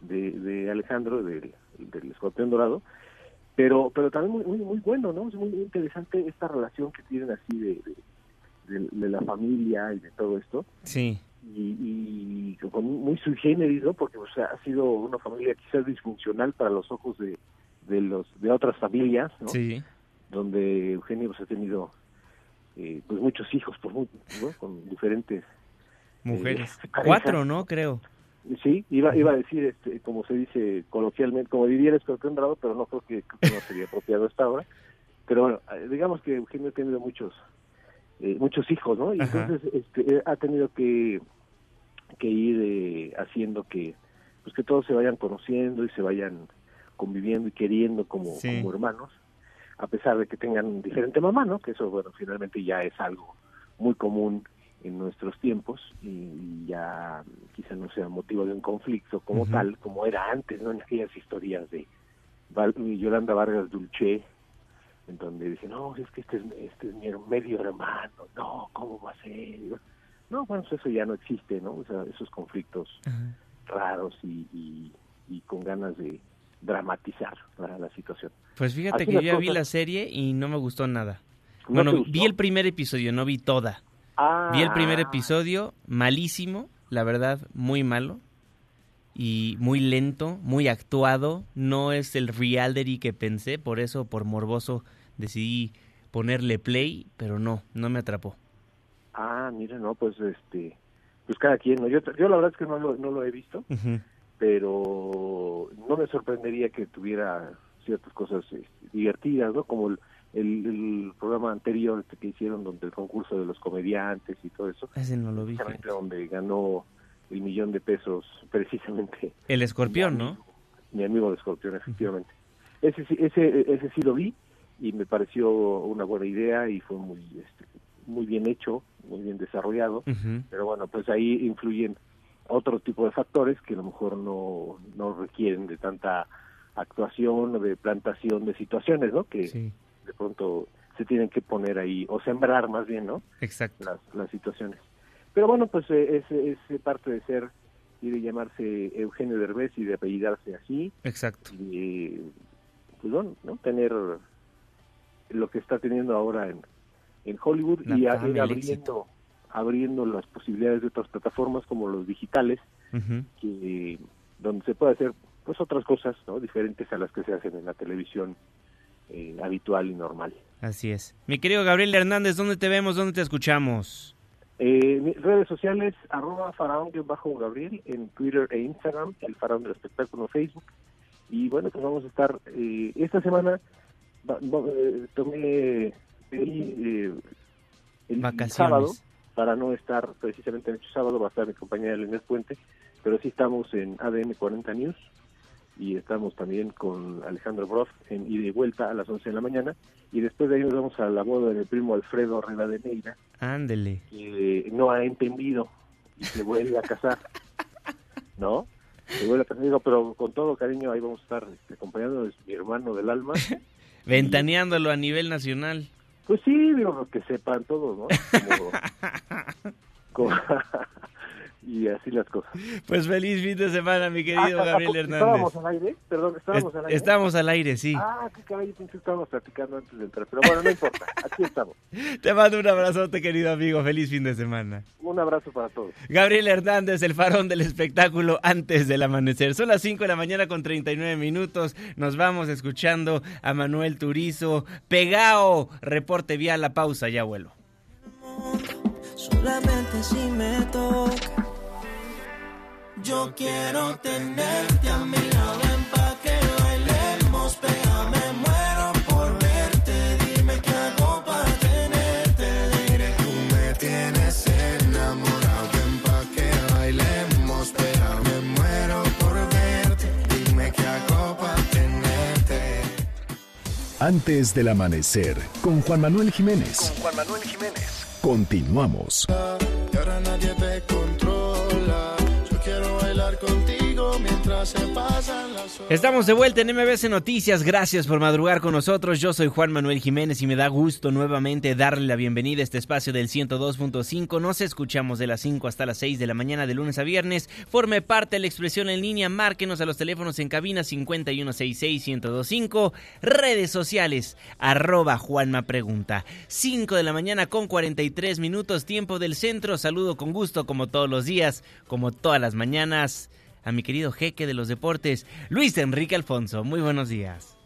de, Alejandro, del, del escorpión dorado, pero pero también muy, muy, muy bueno, ¿no? Es muy interesante esta relación que tienen así de, de, la familia y de todo esto. Sí. Y, y muy sui generis, ¿no? Porque o sea, ha sido una familia quizás disfuncional para los ojos de, de los de otras familias, ¿no? Sí. Donde Eugenio pues, ha tenido eh, pues muchos hijos, por, ¿no? Con diferentes mujeres. Eh, Cuatro, ¿no? Creo. Sí, iba, iba a decir, este, como se dice coloquialmente, como diría el escorpión pero no creo que, no sería apropiado esta hora. Pero bueno, eh, digamos que Eugenio ha tenido muchos eh, muchos hijos, ¿no? Y entonces este, eh, ha tenido que, que ir haciendo que pues que todos se vayan conociendo y se vayan conviviendo y queriendo como, como hermanos, a pesar de que tengan diferente mamá, ¿no? Que eso, bueno, finalmente ya es algo muy común en nuestros tiempos y, ya quizá no sea motivo de un conflicto como tal, como era antes, ¿no? En aquellas historias de Yolanda Vargas Dulce, en donde dice, no, es que este es, este es mi medio hermano, no, ¿cómo va a ser? No, bueno, pues eso ya no existe, ¿no? O sea, esos conflictos raros y, y, con ganas de dramatizar la, situación. Pues fíjate que yo ya vi la serie y no me gustó nada. bueno, vi el primer episodio, no vi toda. Vi el primer ah. episodio, malísimo, la verdad, muy malo. Y muy lento, muy actuado. No es el reality que pensé, por eso, por morboso, decidí ponerle play, pero no, no me atrapó. Ah, mira, no, pues este, pues cada quien, ¿no? yo, yo la verdad es que no lo, no lo he visto, pero no me sorprendería que tuviera ciertas cosas este, divertidas, ¿no? Como el, el, programa anterior este que hicieron donde el concurso de los comediantes y todo eso. Ese no lo vi. Donde ganó el millón de pesos precisamente. El escorpión, ¿no? Mi amigo el escorpión, efectivamente. Ese, ese, ese sí lo vi y me pareció una buena idea y fue muy este, muy bien hecho, muy bien desarrollado, pero bueno, pues ahí influyen otro tipo de factores que a lo mejor no, no requieren de tanta actuación o de plantación de situaciones, ¿no? Que de pronto se tienen que poner ahí, o sembrar más bien, ¿no? Exacto. Las, las situaciones. Pero bueno, pues eh, es, es parte de ser y de llamarse Eugenio Derbez y de apellidarse así. Exacto. Y pues bueno, ¿no? Tener lo que está teniendo ahora en, en Hollywood y abriendo, abriendo las posibilidades de otras plataformas como los digitales, que, donde se puede hacer pues otras cosas ¿no? diferentes a las que se hacen en la televisión eh, habitual y normal. Así es. Mi querido Gabriel Hernández, ¿dónde te vemos? ¿Dónde te escuchamos? Eh, redes sociales, arroba faraón-gabriel en Twitter e Instagram, el faraón del espectáculo Facebook. Y bueno, pues vamos a estar, eh, esta semana eh, tomé eh, el sábado para no estar precisamente en el sábado, va a estar en compañía de Leonel Puente, pero sí estamos en ADN 40 News y estamos también con Alejandro Broff en ida y vuelta a las 11 de la mañana y después de ahí nos vamos a la boda de mi primo Alfredo Neira Ándele. Que no ha entendido y se vuelve a casar, ¿no? Se vuelve a casar, digo, pero con todo cariño ahí vamos a estar este, acompañando a mi hermano del alma. Ventaneándolo a nivel nacional. Pues sí, digo, que sepan todos, ¿no? como, y así las cosas. Pues feliz fin de semana, mi querido ah, Gabriel Hernández. ¿Estábamos al aire? Perdón, ¿estábamos al aire? Estamos al aire, sí. Ah, qué caballo, pensé que estábamos platicando antes de entrar. Pero bueno, no importa, aquí estamos. Te mando un abrazote, querido amigo. Feliz fin de semana. Un abrazo para todos. Gabriel Hernández, el farón del espectáculo antes del amanecer. Son las 5 de la mañana con 39 minutos. Nos vamos escuchando a Manuel Turizo. Pegao, reporte vía la pausa, ya vuelo. Solamente si me toca yo quiero tenerte a mi lado, ven pa' que bailemos, me muero por verte, dime qué hago para tenerte, diré tú me tienes enamorado, ven pa' que bailemos, me muero por verte, dime qué hago para tenerte. Antes del amanecer, con Juan Manuel Jiménez. Con Juan Manuel Jiménez. Continuamos. Y ahora nadie te controla contigo Estamos de vuelta en MBC Noticias. Gracias por madrugar con nosotros. Yo soy Juan Manuel Jiménez y me da gusto nuevamente darle la bienvenida a este espacio del 102.5. Nos escuchamos de las 5 hasta las 6 de la mañana de lunes a viernes. Forme parte de la expresión en línea. Márquenos a los teléfonos en cabina 5166-1025. Redes sociales, arroba Juanma Pregunta. 5 de la mañana con 43 minutos, tiempo del centro. Saludo con gusto como todos los días, como todas las mañanas a mi querido jeque de los deportes, Luis Enrique Alfonso. Muy buenos días.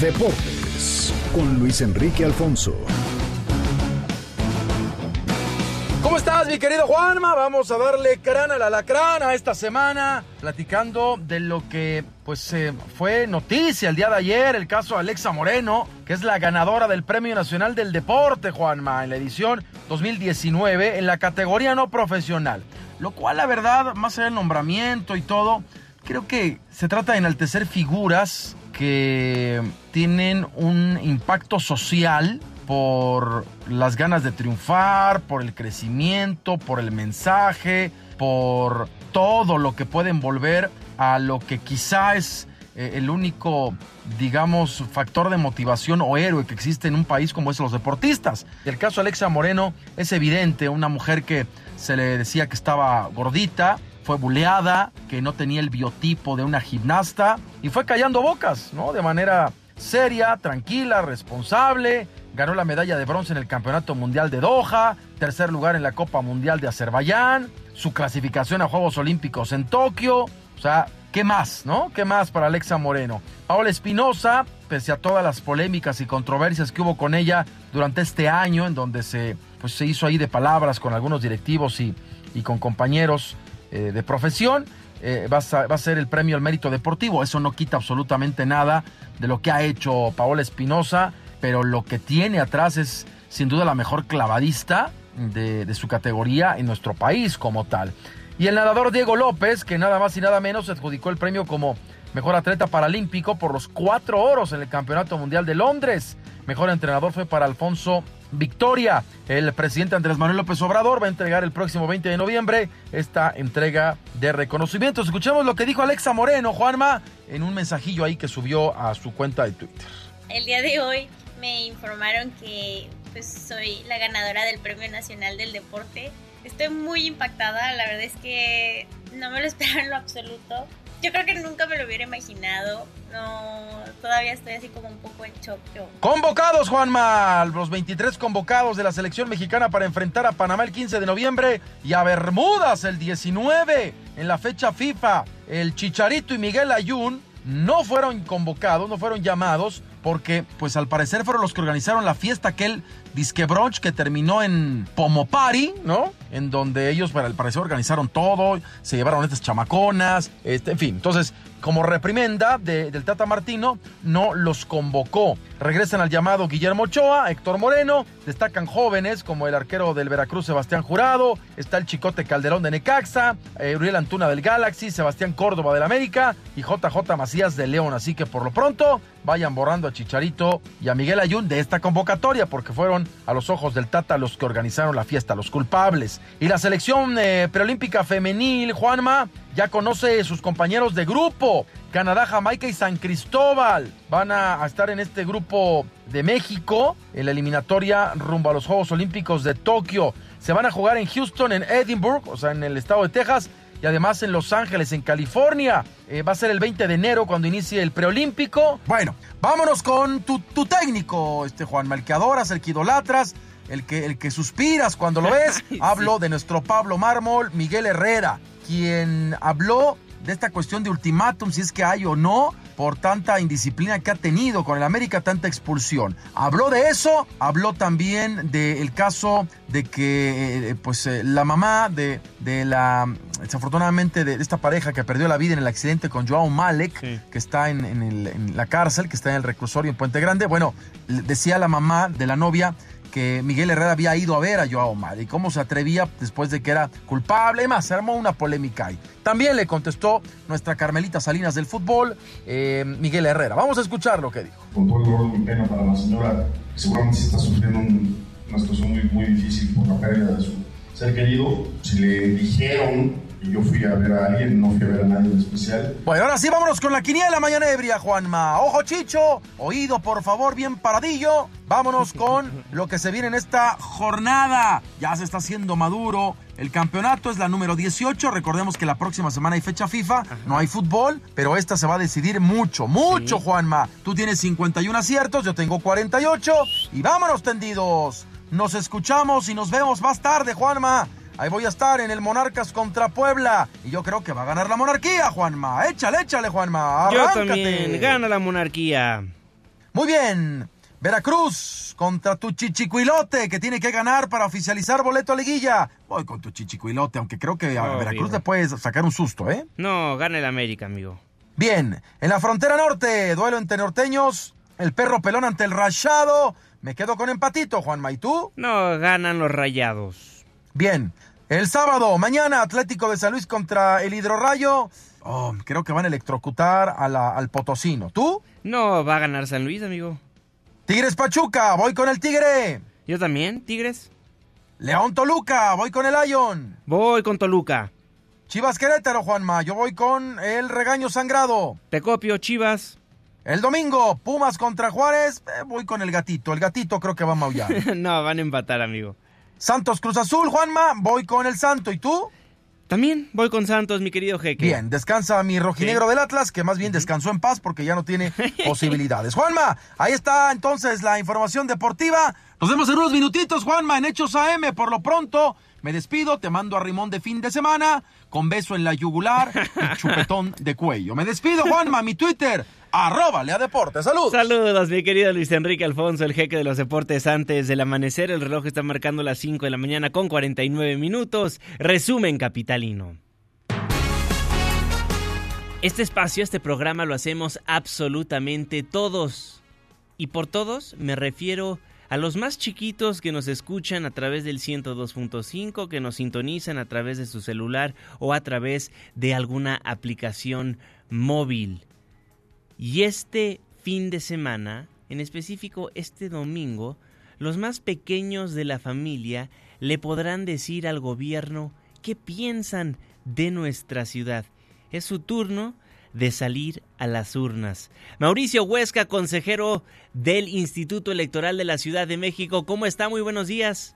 Deportes con Luis Enrique Alfonso. ¿Cómo estás, mi querido Juanma? Vamos a darle crán a la lacrana esta semana, platicando de lo que pues eh, fue noticia el día de ayer, el caso Alexa Moreno, que es la ganadora del Premio Nacional del Deporte, Juanma, en la edición 2019 en la categoría no profesional. Lo cual, la verdad, más allá del nombramiento y todo, creo que se trata de enaltecer figuras que tienen un impacto social por las ganas de triunfar, por el crecimiento, por el mensaje, por todo lo que puede envolver a lo que quizá es eh, el único, digamos, factor de motivación o héroe que existe en un país como es los deportistas. El caso de Alexa Moreno es evidente, una mujer que se le decía que estaba gordita, fue buleada, que no tenía el biotipo de una gimnasta y fue callando bocas, ¿no? De manera seria, tranquila, responsable. Ganó la medalla de bronce en el Campeonato Mundial de Doha, tercer lugar en la Copa Mundial de Azerbaiyán, su clasificación a Juegos Olímpicos en Tokio. O sea, ¿qué más, no? ¿Qué más para Alexa Moreno? Paola Espinosa, pese a todas las polémicas y controversias que hubo con ella durante este año, en donde se pues se hizo ahí de palabras con algunos directivos y, con compañeros eh, de profesión. Eh, va, a, ser el premio al mérito deportivo. Eso no quita absolutamente nada de lo que ha hecho Paola Espinosa, pero lo que tiene atrás es sin duda la mejor clavadista de, su categoría en nuestro país como tal. Y el nadador Diego López, que nada más y nada menos adjudicó el premio como mejor atleta paralímpico por los cuatro oros en el Campeonato Mundial de Londres. Mejor entrenador fue para Alfonso Victoria. El presidente Andrés Manuel López Obrador va a entregar el próximo 20 de noviembre esta entrega de reconocimientos. Escuchemos lo que dijo Alexa Moreno, Juanma, en un mensajillo ahí que subió a su cuenta de Twitter. El día de hoy me informaron que pues soy la ganadora del Premio Nacional del Deporte. Estoy muy impactada, la verdad es que no me lo esperaba en lo absoluto. Yo creo que nunca me lo hubiera imaginado. No, todavía estoy así como un poco en shock. Convocados, Juanma, los 23 convocados de la selección mexicana para enfrentar a Panamá el 15 de noviembre y a Bermudas el 19 en la fecha FIFA. El Chicharito y Miguel Ayun no fueron convocados, no fueron llamados porque pues al parecer fueron los que organizaron la fiesta aquel disque brunch que terminó en Pomopari, ¿no? En donde ellos para el parecer organizaron todo, se llevaron estas chamaconas, este, en fin, entonces como reprimenda de- del Tata Martino, no los convocó. Regresan al llamado Guillermo Ochoa, Héctor Moreno, destacan jóvenes como el arquero del Veracruz Sebastián Jurado, está el Chicote Calderón de Necaxa, eh, Uriel Antuna del Galaxy, Sebastián Córdoba del América y JJ Macías de León. Así que por lo pronto vayan borrando a Chicharito y a Miguel Ayun de esta convocatoria porque fueron a los ojos del Tata los que organizaron la fiesta, los culpables. Y la selección eh, preolímpica femenil, Juanma, ya conoce sus compañeros de grupo. Canadá, Jamaica y San Cristóbal van a, a estar en este grupo de México en la eliminatoria rumbo a los Juegos Olímpicos de Tokio. Se van a jugar en Houston, en Edinburgh, o sea, en el estado de Texas, y además en Los Ángeles, en California. Eh, va a ser el 20 de enero cuando inicie el preolímpico. Bueno, vámonos con tu, tu técnico, este Juan el que adoras, el que idolatras, el que, el que suspiras cuando lo ves. Hablo de nuestro Pablo Mármol, Miguel Herrera, quien habló de esta cuestión de ultimátum, si es que hay o no, por tanta indisciplina que ha tenido con el América, tanta expulsión. Habló de eso, habló también del caso de que eh, pues eh, la mamá de, de la, desafortunadamente, de esta pareja que perdió la vida en el accidente con Joao Malek, que está en, en el- en la cárcel, que está en el reclusorio en Puente Grande, bueno, decía la mamá de la novia que Miguel Herrera había ido a ver a Joao Malek y cómo se atrevía después de que era culpable. Y más, se armó una polémica ahí. También le contestó nuestra Carmelita Salinas del fútbol, eh, Miguel Herrera. Vamos a escuchar lo que dijo. con todo el dolor de mi pena para la señora, que seguramente está sufriendo un- una situación muy, muy difícil por la pérdida de su ser querido. Si le dijeron que yo fui a ver a alguien, no fui a ver a nadie en especial. Bueno, ahora sí vámonos con la quiniela mañana ebria, Juanma. Ojo, Chicho, oído, por favor, bien paradillo. Vámonos con lo que se viene en esta jornada. Ya se está haciendo maduro. El campeonato es la número 18. Recordemos que la próxima semana hay fecha FIFA. No hay fútbol, pero esta se va a decidir mucho, mucho, Juanma. Tú tienes 51 aciertos, yo tengo 48. Y vámonos tendidos. Nos escuchamos y nos vemos más tarde, Juanma. Ahí voy a estar en el Monarcas contra Puebla. Y yo creo que va a ganar la monarquía, Juanma. Échale, échale, Juanma. Yo Arráncate. también. Gana la monarquía. Muy bien. Veracruz contra tu chichicuilote que tiene que ganar para oficializar boleto a liguilla. Voy con tu chichicuilote, aunque creo que a. Veracruz le puedes sacar un susto, ¿eh? No, gana el América, amigo. Bien, en la frontera norte, duelo entre norteños, el perro pelón ante el rayado. Me quedo con empatito, Juanma. ¿Y tú? No, ganan los rayados. Bien, el sábado, mañana, Atlético de San Luis contra el Hidrorrayo. Oh, creo que van a electrocutar a la- al Potosino. ¿Tú? No, va a ganar San Luis, amigo. Tigres Pachuca, voy con el Tigre. Yo también, Tigres. León Toluca, voy con el Lion. Voy con Toluca. Chivas Querétaro, Juanma, yo voy con el Regaño Sangrado. Te copio, Chivas. El domingo, Pumas contra Juárez, eh, voy con el gatito. El gatito creo que va a maullar. no, van a empatar, amigo. Santos Cruz Azul, Juanma, voy con el Santo. ¿Y tú? También voy con Santos, mi querido Jeque. Bien, descansa mi rojinegro Sí. del Atlas, que más bien descansó en paz porque ya no tiene posibilidades. Juanma, ahí está entonces la información deportiva. Nos vemos en unos minutitos, Juanma, en Hechos AM. Por lo pronto, me despido, te mando a Rimón de fin de semana, con beso en la yugular y chupetón de cuello. Me despido, Juanma, mi Twitter, arroba Lea Deportes. Salud. Saludos, mi querido Luis Enrique Alfonso, el jeque de los deportes antes del amanecer. El reloj está marcando las 5 de la mañana con 49 minutos. Resumen capitalino. Este espacio, este programa lo hacemos absolutamente todos. Y por todos me refiero a los más chiquitos que nos escuchan a través del 102.5, que nos sintonizan a través de su celular o a través de alguna aplicación móvil. Y este fin de semana, en específico este domingo, los más pequeños de la familia le podrán decir al gobierno qué piensan de nuestra ciudad. Es su turno de salir a las urnas. Mauricio Huesca, consejero del Instituto Electoral de la Ciudad de México, ¿cómo está? Muy buenos días.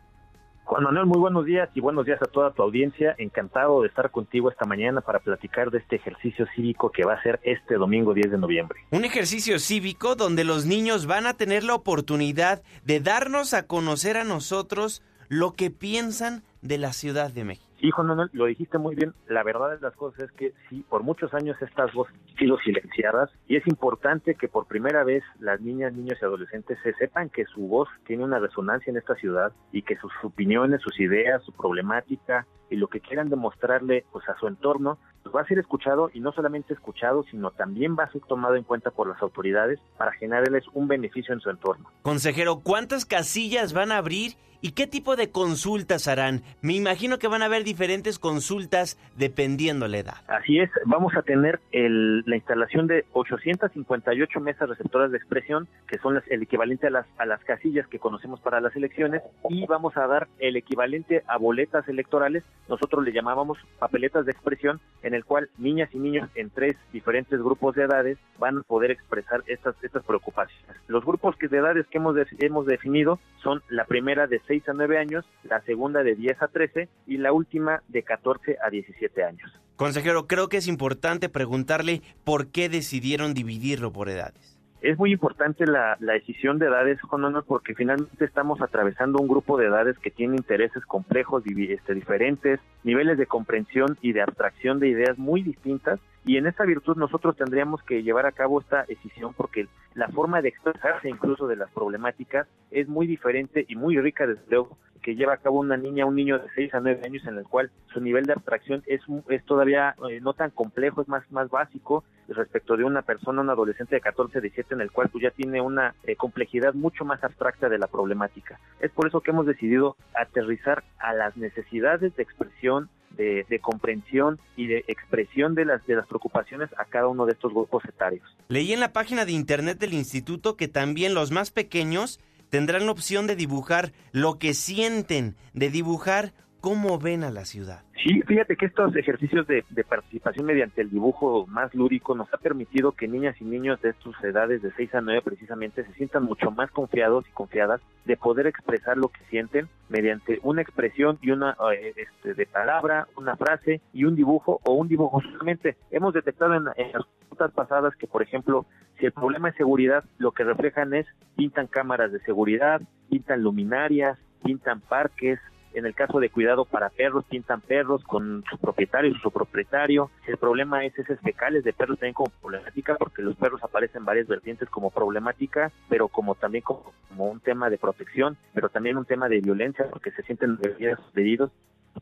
Juan Manuel, muy buenos días y buenos días a toda tu audiencia. Encantado de estar contigo esta mañana para platicar de este ejercicio cívico que va a ser este domingo 10 de noviembre. Un ejercicio cívico donde los niños van a tener la oportunidad de darnos a conocer a nosotros lo que piensan de la Ciudad de México. Hijo, no, no, lo dijiste muy bien. La verdad de las cosas es que sí, por muchos años estas voces han sido silenciadas y es importante que por primera vez las niñas, niños y adolescentes se sepan que su voz tiene una resonancia en esta ciudad y que sus opiniones, sus ideas, su problemática y lo que quieran demostrarle pues a su entorno pues, va a ser escuchado y no solamente escuchado, sino también va a ser tomado en cuenta por las autoridades para generarles un beneficio en su entorno. Consejero, ¿cuántas casillas van a abrir y qué tipo de consultas harán? Me imagino que van a haber diferentes consultas dependiendo la edad. Así es, vamos a tener el, la instalación de 858 mesas receptoras de expresión, que son las, el equivalente a las, a las casillas que conocemos para las elecciones, y vamos a dar el equivalente a boletas electorales, nosotros le llamábamos papeletas de expresión, en el cual niñas y niños en tres diferentes grupos de edades van a poder expresar estas, preocupaciones. Los grupos de edades que hemos, hemos definido son la primera de 6 a 9 años, la segunda de 10 a 13 y la última de 14 a 17 años. Consejero, creo que es importante preguntarle por qué decidieron dividirlo por edades. Es muy importante la, la decisión de edades, Juan Manuel, porque finalmente estamos atravesando un grupo de edades que tiene intereses complejos, este, diferentes, niveles de comprensión y de abstracción de ideas muy distintas. Y en esta virtud nosotros tendríamos que llevar a cabo esta decisión porque la forma de expresarse incluso de las problemáticas es muy diferente y muy rica desde luego que lleva a cabo una niña, un niño de 6 a 9 años en el cual su nivel de abstracción es, es todavía eh, no tan complejo, es más, más básico respecto de una persona, un adolescente de 14, 17 en el cual pues ya tiene una eh, complejidad mucho más abstracta de la problemática. Es por eso que hemos decidido aterrizar a las necesidades de expresión de, comprensión y de expresión de las, de las preocupaciones a cada uno de estos grupos etarios. Leí en la página de internet del instituto que también los más pequeños tendrán la opción de dibujar lo que sienten, de dibujar cómo ven a la ciudad. Sí, fíjate que estos ejercicios de, de, participación mediante el dibujo más lúdico nos ha permitido que niñas y niños de estas edades de 6 a 9 precisamente se sientan mucho más confiados y confiadas de poder expresar lo que sienten mediante una expresión y una eh, este, de palabra, una frase y un dibujo o un dibujo solamente. Hemos detectado en, en las consultas pasadas que, por ejemplo, si el problema es seguridad, lo que reflejan es pintan cámaras de seguridad, pintan luminarias, pintan parques, en el caso de cuidado para perros, pintan perros con su propietario y su propietario. El problema es esos fecales de perros también como problemática, porque los perros aparecen en varias vertientes como problemática, pero como también como, como un tema de protección, pero también un tema de violencia, porque se sienten heridos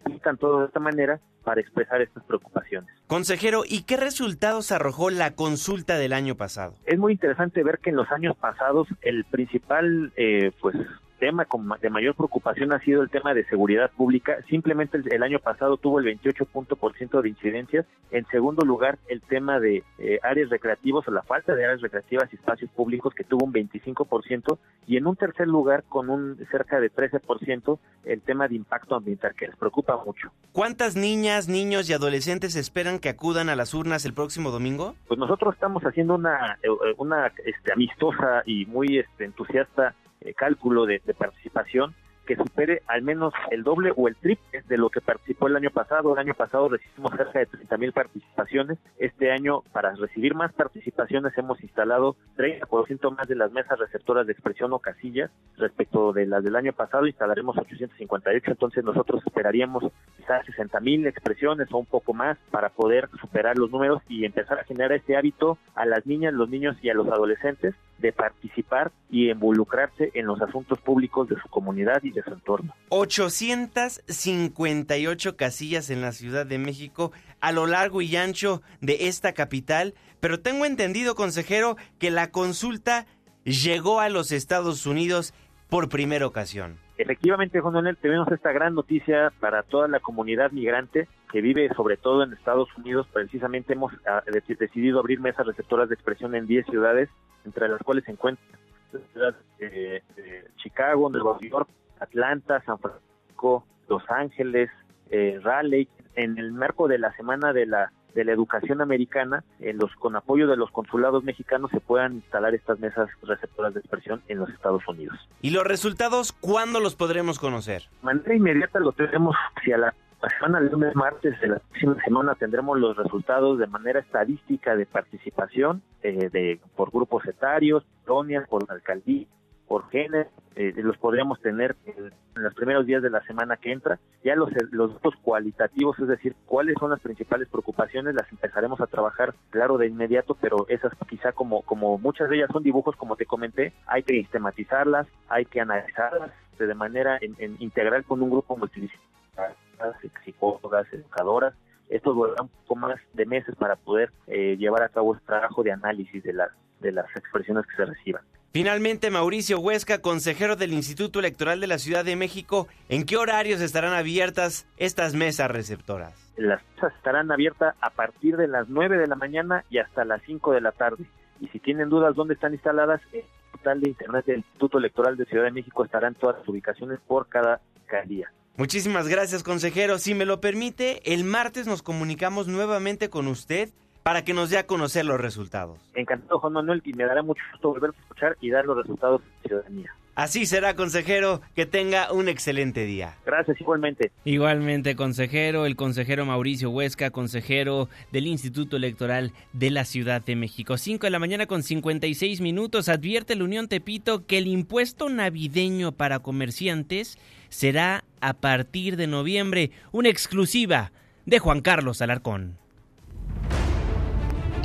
pintan todo de esta manera para expresar estas preocupaciones. Consejero, ¿y qué resultados arrojó la consulta del año pasado? Es muy interesante ver que en los años pasados el principal, eh, pues tema de mayor preocupación ha sido el tema de seguridad pública. Simplemente el, año pasado tuvo el 28% de incidencias. En segundo lugar, el tema de eh, áreas recreativas o la falta de áreas recreativas y espacios públicos que tuvo un 25%. Y en un tercer lugar, con un cerca de 13%, el tema de impacto ambiental, que les preocupa mucho. ¿Cuántas niñas, niños y adolescentes esperan que acudan a las urnas el próximo domingo? Pues nosotros estamos haciendo una, una este, amistosa y muy este, entusiasta eh, cálculo de, de, participación que supere al menos el doble o el triple de lo que participó el año pasado. El año pasado recibimos cerca de 30 mil participaciones. Este año, para recibir más participaciones, hemos instalado 30% más de las mesas receptoras de expresión o casillas. Respecto de las del año pasado, instalaremos 858. Entonces, nosotros esperaríamos quizás 60 mil expresiones o un poco más para poder superar los números y empezar a generar este hábito a las niñas, los niños y a los adolescentes de participar y involucrarse en los asuntos públicos de su comunidad y de su entorno. 858 casillas en la Ciudad de México a lo largo y ancho de esta capital, pero tengo entendido, consejero, que la consulta llegó a los Estados Unidos por primera ocasión. Efectivamente, Juan Manuel, tenemos esta gran noticia para toda la comunidad migrante que vive sobre todo en Estados Unidos, precisamente hemos ah, de- decidido abrir mesas receptoras de expresión en 10 ciudades, entre las cuales se encuentran ciudades de, de Chicago, Nueva York, Atlanta, San Francisco, Los Ángeles, eh, Raleigh, en el marco de la Semana de la de la educación americana, en los con apoyo de los consulados mexicanos se puedan instalar estas mesas receptoras de expresión en los Estados Unidos. ¿Y los resultados cuándo los podremos conocer? De manera inmediata lo tenemos hacia la, la semana del lunes martes de la próxima semana tendremos los resultados de manera estadística de participación eh, de por grupos etarios, colonias, por alcaldía, por género, eh, los podríamos tener en, los primeros días de la semana que entra. Ya los, los datos cualitativos, es decir, cuáles son las principales preocupaciones, las empezaremos a trabajar, claro, de inmediato, pero esas quizá como, como muchas de ellas son dibujos, como te comenté, hay que sistematizarlas, hay que analizarlas de manera en- en integral con un grupo multidisciplinar, psicólogas, educadoras. Esto durará un poco más de meses para poder eh, llevar a cabo este trabajo de análisis de, las de las expresiones que se reciban. Finalmente, Mauricio Huesca, consejero del Instituto Electoral de la Ciudad de México, ¿en qué horarios estarán abiertas estas mesas receptoras? Las mesas estarán abiertas a partir de las 9 de la mañana y hasta las 5 de la tarde. Y si tienen dudas dónde están instaladas, el portal de internet del Instituto Electoral de Ciudad de México estarán todas las ubicaciones por cada alcaldía. Muchísimas gracias, consejero. Si me lo permite, el martes nos comunicamos nuevamente con usted para que nos dé a conocer los resultados. Encantado, Juan Manuel, y me dará mucho gusto volver a escuchar y dar los resultados de la ciudadanía. Así será, consejero. Que tenga un excelente día. Gracias, igualmente. Igualmente, consejero, el consejero Mauricio Huesca, consejero del Instituto Electoral de la Ciudad de México. 5 de la mañana con 56 minutos. Advierte la Unión Tepito que el impuesto navideño para comerciantes será a partir de noviembre. Una exclusiva de Juan Carlos Alarcón.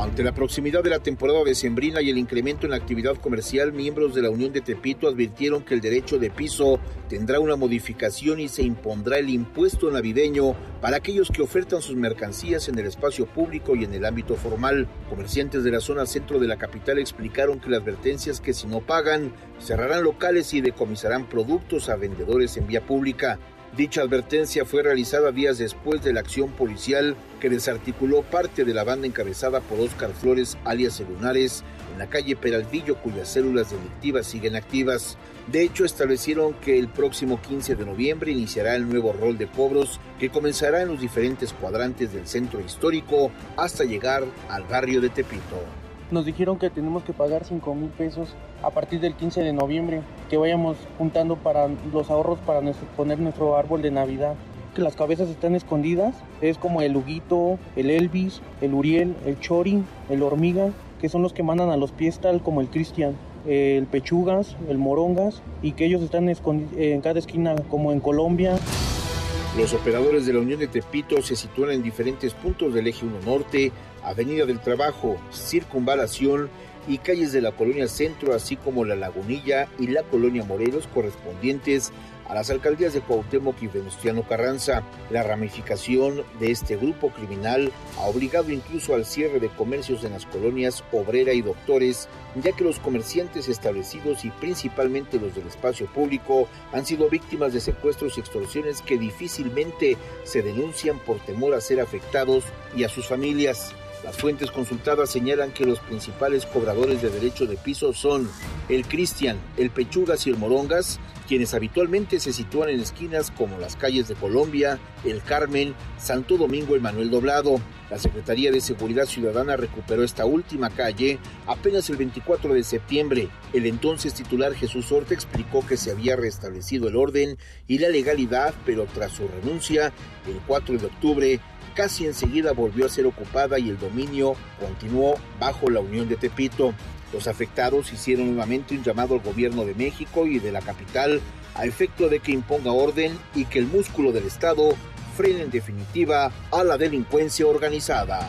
Ante la proximidad de la temporada decembrina y el incremento en la actividad comercial, miembros de la Unión de Tepito advirtieron que el derecho de piso tendrá una modificación y se impondrá el impuesto navideño para aquellos que ofertan sus mercancías en el espacio público y en el ámbito formal. Comerciantes de la zona centro de la capital explicaron que la advertencia es que si no pagan, cerrarán locales y decomisarán productos a vendedores en vía pública. Dicha advertencia fue realizada días después de la acción policial que desarticuló parte de la banda encabezada por Óscar Flores, alias Lunares, en la calle Peralvillo, cuyas células delictivas siguen activas. De hecho, establecieron que el próximo 15 de noviembre iniciará el nuevo rol de cobros que comenzará en los diferentes cuadrantes del centro histórico hasta llegar al barrio de Tepito. Nos dijeron que tenemos que pagar 5 mil pesos a partir del 15 de noviembre, que vayamos juntando para los ahorros para poner nuestro árbol de Navidad. Que las cabezas están escondidas, es como el Huguito, el Elvis, el Uriel, el Chori, el Hormiga, que son los que mandan a los pies tal como el Cristian, el Pechugas, el Morongas, y que ellos están en cada esquina como en Colombia. Los operadores de la Unión de Tepito se sitúan en diferentes puntos del eje 1 Norte, Avenida del Trabajo, Circunvalación y calles de la Colonia Centro, así como la Lagunilla y la Colonia Morelos correspondientes a las alcaldías de Cuauhtémoc y Venustiano Carranza. La ramificación de este grupo criminal ha obligado incluso al cierre de comercios en las colonias Obrera y Doctores, ya que los comerciantes establecidos y principalmente los del espacio público han sido víctimas de secuestros y extorsiones que difícilmente se denuncian por temor a ser afectados y a sus familias. Las fuentes consultadas señalan que los principales cobradores de derecho de piso son el Cristian, el Pechugas y el Morongas, quienes habitualmente se sitúan en esquinas como las calles de Colombia, el Carmen, Santo Domingo, el Manuel Doblado. La Secretaría de Seguridad Ciudadana recuperó esta última calle apenas el 24 de septiembre. El entonces titular Jesús Horta explicó que se había restablecido el orden y la legalidad, pero tras su renuncia, el 4 de octubre, casi enseguida volvió a ser ocupada y el dominio continuó bajo la Unión de Tepito. Los afectados hicieron nuevamente un llamado al gobierno de México y de la capital a efecto de que imponga orden y que el músculo del Estado frene en definitiva a la delincuencia organizada.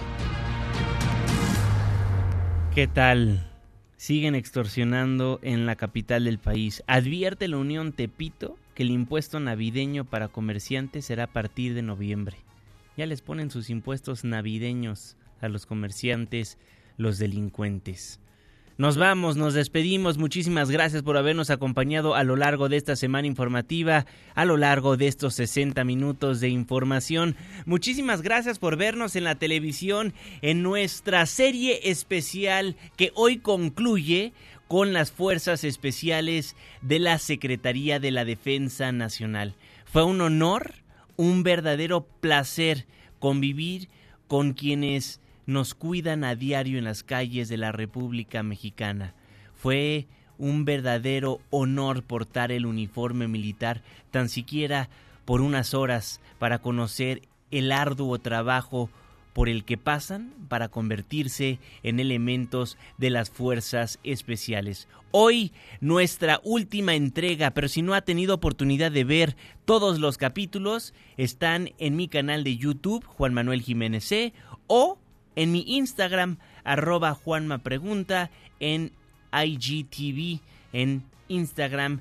¿Qué tal? Siguen extorsionando en la capital del país. Advierte la Unión Tepito que el impuesto navideño para comerciantes será a partir de noviembre. Ya les ponen sus impuestos navideños a los comerciantes, los delincuentes. Nos vamos, nos despedimos. Muchísimas gracias por habernos acompañado a lo largo de esta semana informativa, a lo largo de estos 60 minutos de información. Muchísimas gracias por vernos en la televisión en nuestra serie especial que hoy concluye con las Fuerzas Especiales de la Secretaría de la Defensa Nacional. Fue un honor, un verdadero placer convivir con quienes nos cuidan a diario en las calles de la República Mexicana. Fue un verdadero honor portar el uniforme militar, tan siquiera por unas horas, para conocer el arduo trabajo por el que pasan para convertirse en elementos de las fuerzas especiales. Hoy nuestra última entrega, pero si no ha tenido oportunidad de ver todos los capítulos, están en mi canal de YouTube, Juan Manuel Jiménez C, o en mi Instagram, arroba en IGTV, en Instagram